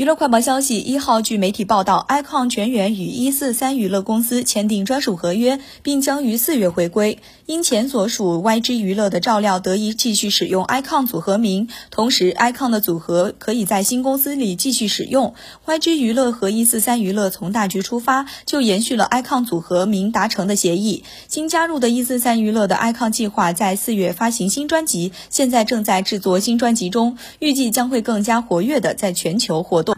娱乐快报消息一号据媒体报道 icon 全员与一四三娱乐公司签订专属合约并将于四月回归。因前所属 yg 娱乐的照料得以继续使用 icon 组合名同时 icon 的组合可以在新公司里继续使用。Yg 娱乐和一四三娱乐从大局出发就延续了 icon 组合名达成的协议。新加入的一四三娱乐的 icon 计划在四月发行新专辑现在正在制作新专辑中预计将会更加活跃的在全球活动。